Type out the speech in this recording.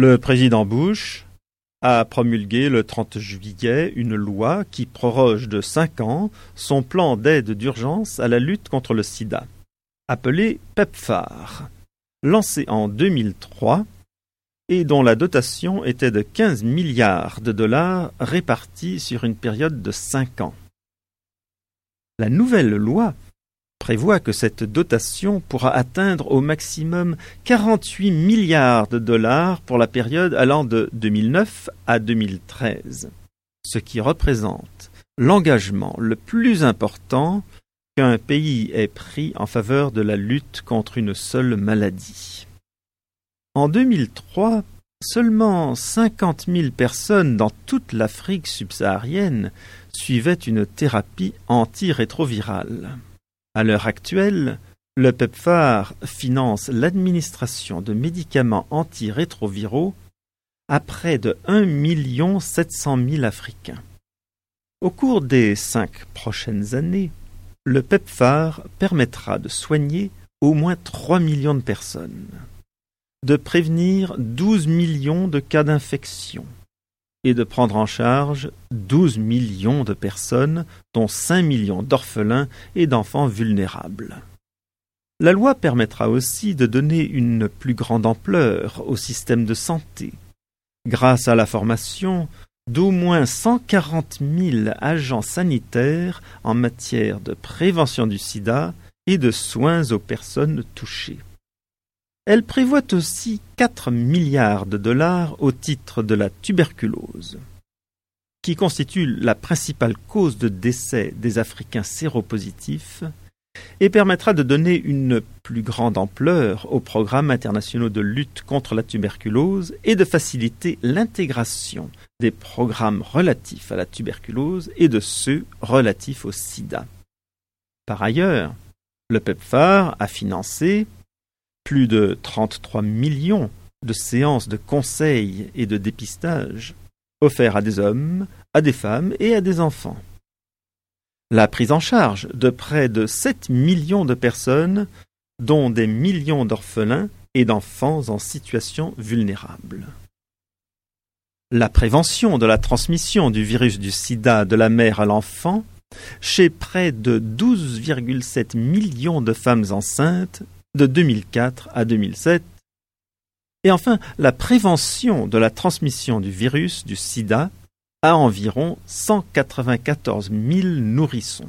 Le président Bush a promulgué le 30 juillet une loi qui proroge de cinq ans son plan d'aide d'urgence à la lutte contre le sida, appelé PEPFAR, lancé en 2003 et dont la dotation était de 15 milliards de dollars répartis sur une période de cinq ans. La nouvelle loi prévoit que cette dotation pourra atteindre au maximum 48 milliards de dollars pour la période allant de 2009 à 2013, ce qui représente l'engagement le plus important qu'un pays ait pris en faveur de la lutte contre une seule maladie. En 2003, seulement 50 000 personnes dans toute l'Afrique subsaharienne suivaient une thérapie antirétrovirale. À l'heure actuelle, le PEPFAR finance l'administration de médicaments antirétroviraux à près de 1 700 000 Africains. Au cours des cinq prochaines années, le PEPFAR permettra de soigner au moins 3 millions de personnes de prévenir 12 millions de cas d'infection et de prendre en charge 12 millions de personnes, dont 5 millions d'orphelins et d'enfants vulnérables. La loi permettra aussi de donner une plus grande ampleur au système de santé, grâce à la formation d'au moins 140 000 agents sanitaires en matière de prévention du sida et de soins aux personnes touchées. Elle prévoit aussi 4 milliards de dollars au titre de la tuberculose, qui constitue la principale cause de décès des Africains séropositifs, et permettra de donner une plus grande ampleur aux programmes internationaux de lutte contre la tuberculose et de faciliter l'intégration des programmes relatifs à la tuberculose et de ceux relatifs au sida. Par ailleurs, le PEPFAR a financé plus de 33 millions de séances de conseil et de dépistage offerts à des hommes, à des femmes et à des enfants. La prise en charge de près de 7 millions de personnes, dont des millions d'orphelins et d'enfants en situation vulnérable. La prévention de la transmission du virus du sida de la mère à l'enfant chez près de 12,7 millions de femmes enceintes de 2004 à 2007. Et enfin, la prévention de la transmission du virus du sida à environ 194 000 nourrissons.